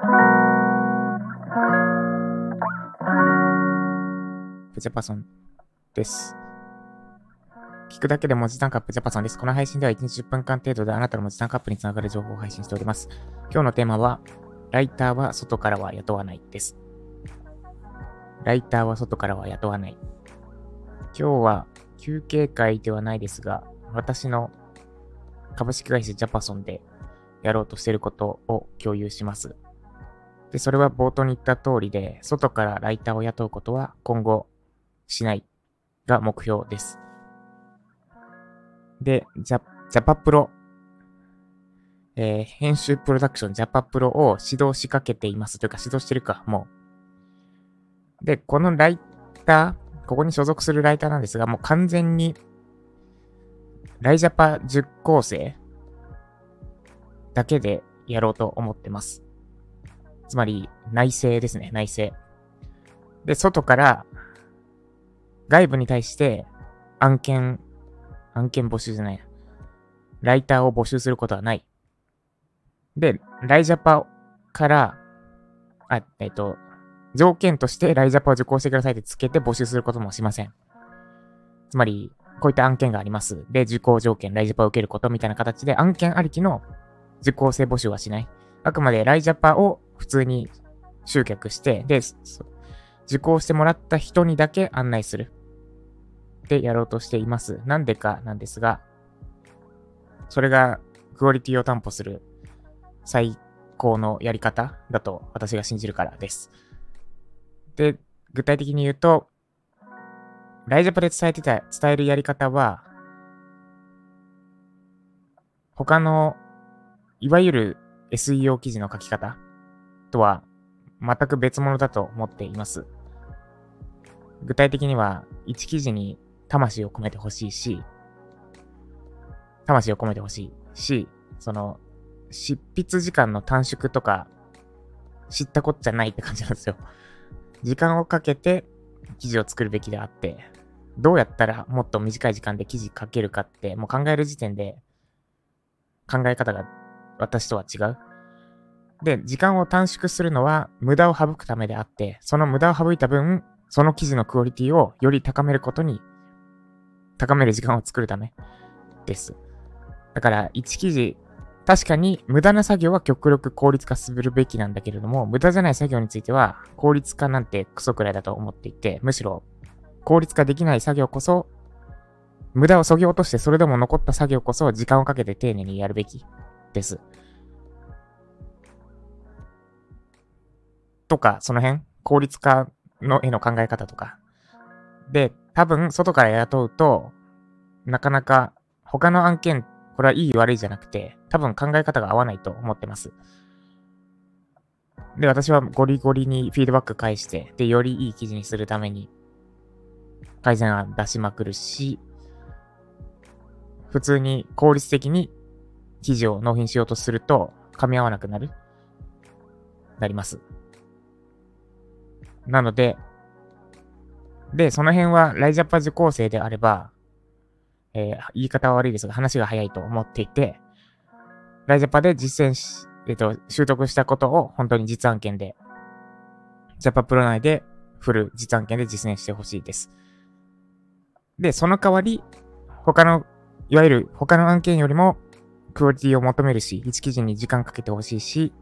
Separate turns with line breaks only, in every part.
プジャパソンです。聞くだけで文字単価アップジャパソンです。この配信では1日10分間程度であなたの文字単価アップにつながる情報を配信しております。今日のテーマは、ライターは外からは雇わないです。ライターは外からは雇わない。今日は休憩会ではないですが、私の株式会社ジャパソンでやろうとしていることを共有します。で、それは冒頭に言った通りで、外からライターを雇うことは今後しないが目標です。で、ジャ、ジャパプロ、えー、編集プロダクションジャパプロを指導しかけています。というか指導してるか、もう。で、このライター、ここに所属するライターなんですが、もう完全に、ライジャパ10構成だけでやろうと思ってます。つまり、内政ですね、内政。で、外から外部に対して案件、案件募集じゃない。ライターを募集することはない。で、ライジャパから、あ、えっ、と、条件としてライジャパを受講してくださいってつけて募集することもしません。つまり、こういった案件があります。で、受講条件、ライジャパを受けることみたいな形で案件ありきの受講生募集はしない。あくまでライジャパを普通に集客して、で、受講してもらった人にだけ案内する。ってやろうとしています。なんでかなんですが、それがクオリティを担保する最高のやり方だと私が信じるからです。で、具体的に言うと、ライジャパで伝えてた、伝えるやり方は、他の、いわゆる SEO 記事の書き方とは全く別物だと思っています。具体的には、1記事に魂を込めてほしいし、魂を込めてほしいし、その、執筆時間の短縮とか、知ったこっちゃないって感じなんですよ。時間をかけて記事を作るべきであって、どうやったらもっと短い時間で記事書けるかって、もう考える時点で考え方が私とは違う。で、時間を短縮するのは無駄を省くためであって、その無駄を省いた分、その記事のクオリティをより高めることに高める時間を作るためです。だから、1記事、確かに無駄な作業は極力効率化するべきなんだけれども、無駄じゃない作業については効率化なんてクソくらいだと思っていて、むしろ効率化できない作業こそ、無駄を削ぎ落としてそれでも残った作業こそ時間をかけて丁寧にやるべきです。とか、その辺、効率化のへの考え方とか。で、多分、外から雇うと、なかなか他の案件、これはいい悪いじゃなくて、多分考え方が合わないと思ってます。で、私はゴリゴリにフィードバック返して、で、よりいい記事にするために、改善案出しまくるし、普通に効率的に記事を納品しようとすると、噛み合わなくなるなります。なので、で、その辺はライジャパ受講生であれば、えー、言い方は悪いですが、話が早いと思っていて、ライジャパで実践し、えっ、ー、と、習得したことを本当に実案件で、ジャパプロ内でフル実案件で実践してほしいです。で、その代わり、他の、いわゆる他の案件よりもクオリティを求めるし、1記事に時間かけてほしいし、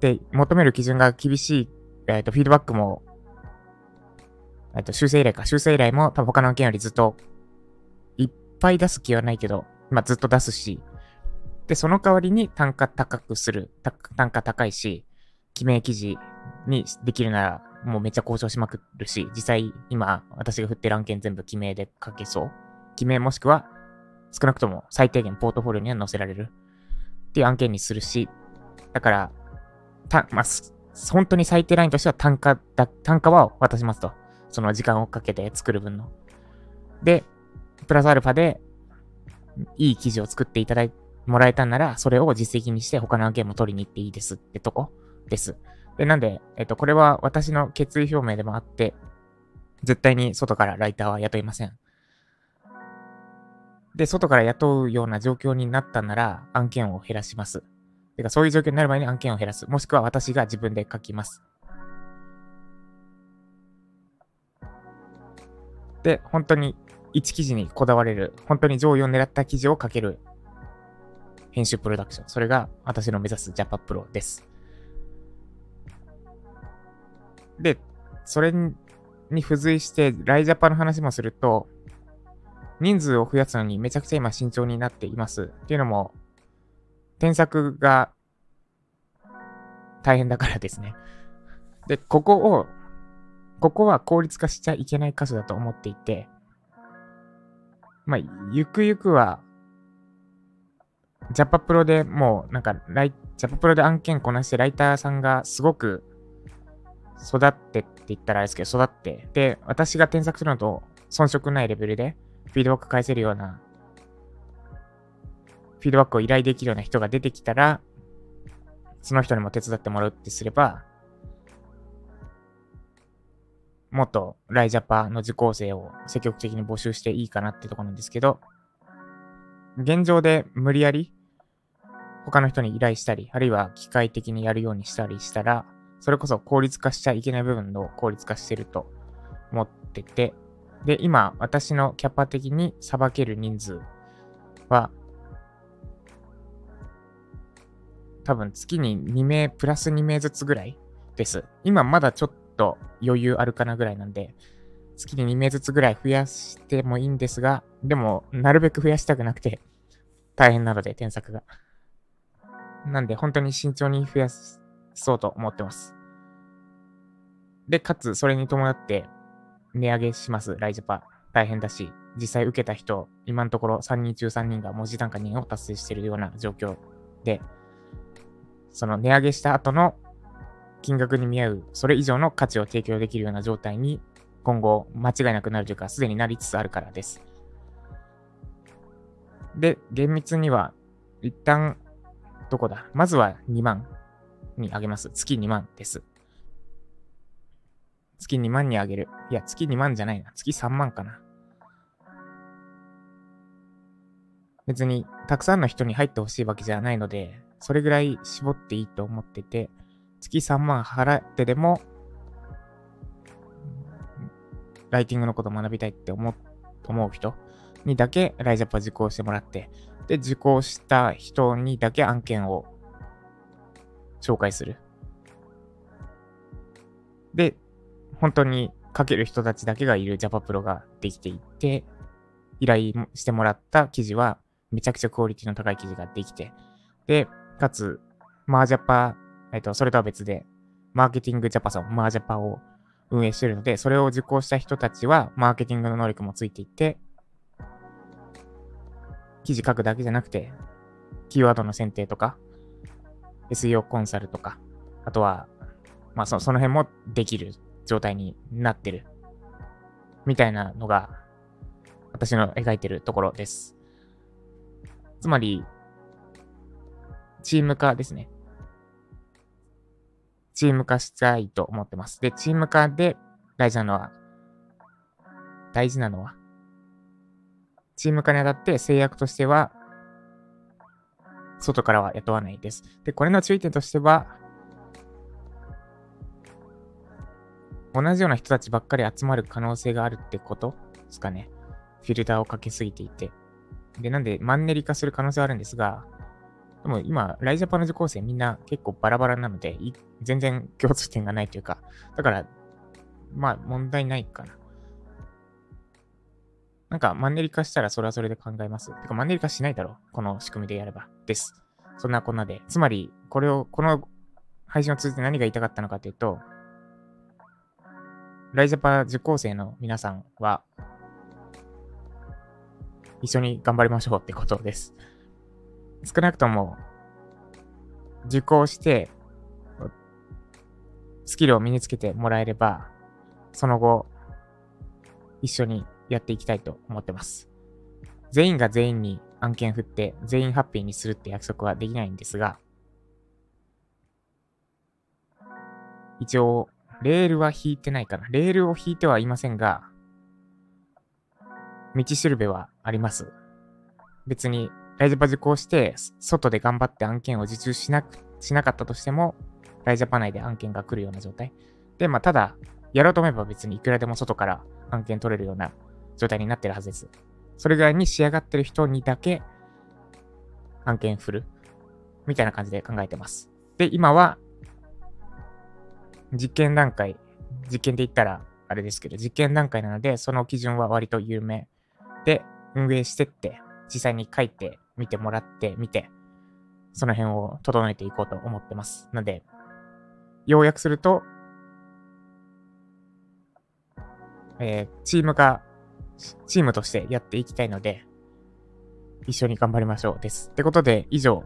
で、求める基準が厳しい、えっ、ー、と、フィードバックもえっと、修正依頼か。修正依頼も多分他の案件よりずっと、いっぱい出す気はないけど、まあ、ずっと出すし、で、その代わりに単価高くする。単価高いし、記名記事にできるなら、もうめっちゃ交渉しまくるし、実際今、私が振ってる案件全部記名で書けそう。記名もしくは、少なくとも最低限ポートフォリオには載せられる。っていう案件にするし、だから、た、まあ、本当に最低ラインとしては単価だ、単価は渡しますと。その時間をかけて作る分の。で、プラスアルファで、いい記事を作っていただいもらえたんなら、それを実績にして他の案件も取りに行っていいですってとこです。で、なんで、えっと、これは私の決意表明でもあって、絶対に外からライターは雇いません。で、外から雇うような状況になったなら、案件を減らします。てか、そういう状況になる前に案件を減らす。もしくは私が自分で書きます。で、本当に1記事にこだわれる、本当に上位を狙った記事を書ける編集プロダクション。それが私の目指す Japa Pro です。で、それに付随して、ライジャパの話もすると、人数を増やすのにめちゃくちゃ今慎重になっています。っていうのも、添削が大変だからですね。で、ここを、ここは効率化しちゃいけない箇所だと思っていて、まあ、ゆくゆくは、ジャパプロでもう、なんか、ライ、ジャパプロで案件こなしてライターさんがすごく育ってって言ったらあれですけど、育って、で、私が添削するのと遜色ないレベルで、フィードバック返せるような、ィードバックを依頼できるような人が出てきたら、その人にも手伝ってもらうってすれば、もっとライジャパの受講生を積極的に募集していいかなってとこなんですけど、現状で無理やり他の人に依頼したり、あるいは機械的にやるようにしたりしたら、それこそ効率化しちゃいけない部分の効率化してると思ってて、で、今、私のキャパ的にさばける人数は、多分月に2名、プラス2名ずつぐらいです。今まだちょっと余裕あるかなぐらいなんで、月に2名ずつぐらい増やしてもいいんですが、でも、なるべく増やしたくなくて、大変なので、添削が。なんで、本当に慎重に増やそうと思ってます。で、かつ、それに伴って、値上げします、ライジャパ。大変だし、実際受けた人、今のところ3人中3人が文字単価2を達成しているような状況で、その値上げした後の金額に見合う、それ以上の価値を提供できるような状態に今後間違いなくなるというか、すでになりつつあるからです。で、厳密には、一旦、どこだ？まずは2万に上げます。月2万です。月2万に上げる。いや、月2万じゃないな。月3万かな。別に、たくさんの人に入ってほしいわけじゃないので、それぐらい絞っていいと思ってて、月3万払ってでも、ライティングのこと学びたいって思う思う人にだけライジャパ受講してもらって、で、受講した人にだけ案件を紹介する。で、本当に書ける人たちだけがいる Java プロができていって、依頼してもらった記事はめちゃくちゃクオリティの高い記事ができて、で、かつ、マージャパ、えっと、それとは別で、マーケティングジャパソン、マージャパを運営しているので、それを受講した人たちは、マーケティングの能力もついていて、記事書くだけじゃなくて、キーワードの選定とか、SEO コンサルとか、あとは、まあそ、その辺もできる状態になってる。みたいなのが、私の描いてるところです。つまり、チーム化ですね。チーム化したいと思ってます。で、チーム化で大事なのは、大事なのは、チーム化にあたって制約としては、外からは雇わないです。で、これの注意点としては、同じような人たちばっかり集まる可能性があるってこと？ですかね。フィルターをかけすぎていて。で、なんでマンネリ化する可能性はあるんですが、でも今、ライジャパの受講生みんな結構バラバラなので、全然共通点がないというか、だから、まあ問題ないかな。なんかマンネリ化したらそれはそれで考えます。てかマンネリ化しないだろう。この仕組みでやれば。です。そんなこんなで。つまり、これを、この配信を通じて何が言いたかったのかというと、ライジャパ受講生の皆さんは、一緒に頑張りましょうってことです。少なくとも、受講して、スキルを身につけてもらえれば、その後、一緒にやっていきたいと思ってます。全員が全員に案件振って全員ハッピーにするって約束はできないんですが、一応、レールは引いてないかな。レールを引いてはいませんが、道しるべはあります。別にライジャパ受講して、外で頑張って案件を受注しなく、しなかったとしても、ライジャパ内で案件が来るような状態。で、まあ、ただ、やろうと思えば別にいくらでも外から案件取れるような状態になってるはずです。それぐらいに仕上がってる人にだけ案件振る。みたいな感じで考えてます。で、今は、実験段階、実験で言ったらあれですけど、実験段階なので、その基準は割と有名で、運営してって、実際に書いてみてもらってみて、その辺を整えていこうと思ってます。ので、要約すると、えー、チームが、チームとしてやっていきたいので、一緒に頑張りましょうです。ってことで、以上、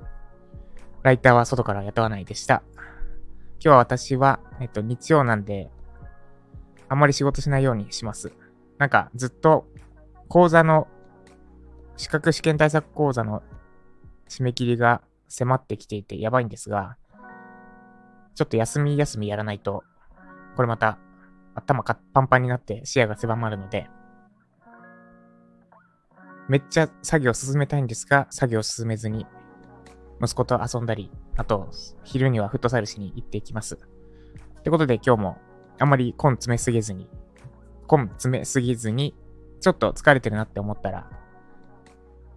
ライターは外から雇わないでした。今日は私は、えっと、日曜なんで、あんまり仕事しないようにします。なんか、ずっと、講座の、資格試験対策講座の締め切りが迫ってきていてやばいんですが、ちょっと休み休みやらないと、これまた頭パンパンになって視野が狭まるので、めっちゃ作業進めたいんですが、作業進めずに、息子と遊んだり、あと、昼にはフットサルしに行っていきます。ってことで今日も、あんまり根詰めすぎずに、根詰めすぎずに、ちょっと疲れてるなって思ったら、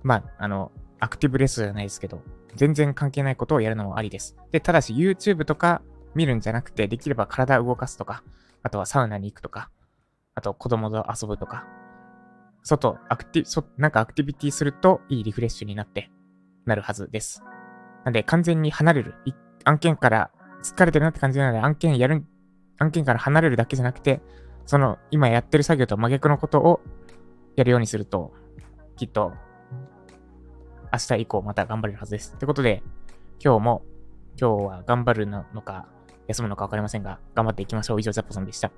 まあ、あの、アクティブレスじゃないですけど、全然関係ないことをやるのもありです。で、ただし YouTube とか見るんじゃなくて、できれば体を動かすとか、あとはサウナに行くとか、あと子供と遊ぶとか、外、アクティ、そ、なんかアクティビティするといいリフレッシュになって、なるはずです。なんで完全に離れる。案件から疲れてるなって感じなので、案件やる、案件から離れるだけじゃなくて、その今やってる作業と真逆のことをやるようにすると、きっと明日以降また頑張れるはずです。ってことで、今日も、今日は頑張るのか、休むのか分かりませんが、頑張っていきましょう。以上、ザッポさんでした。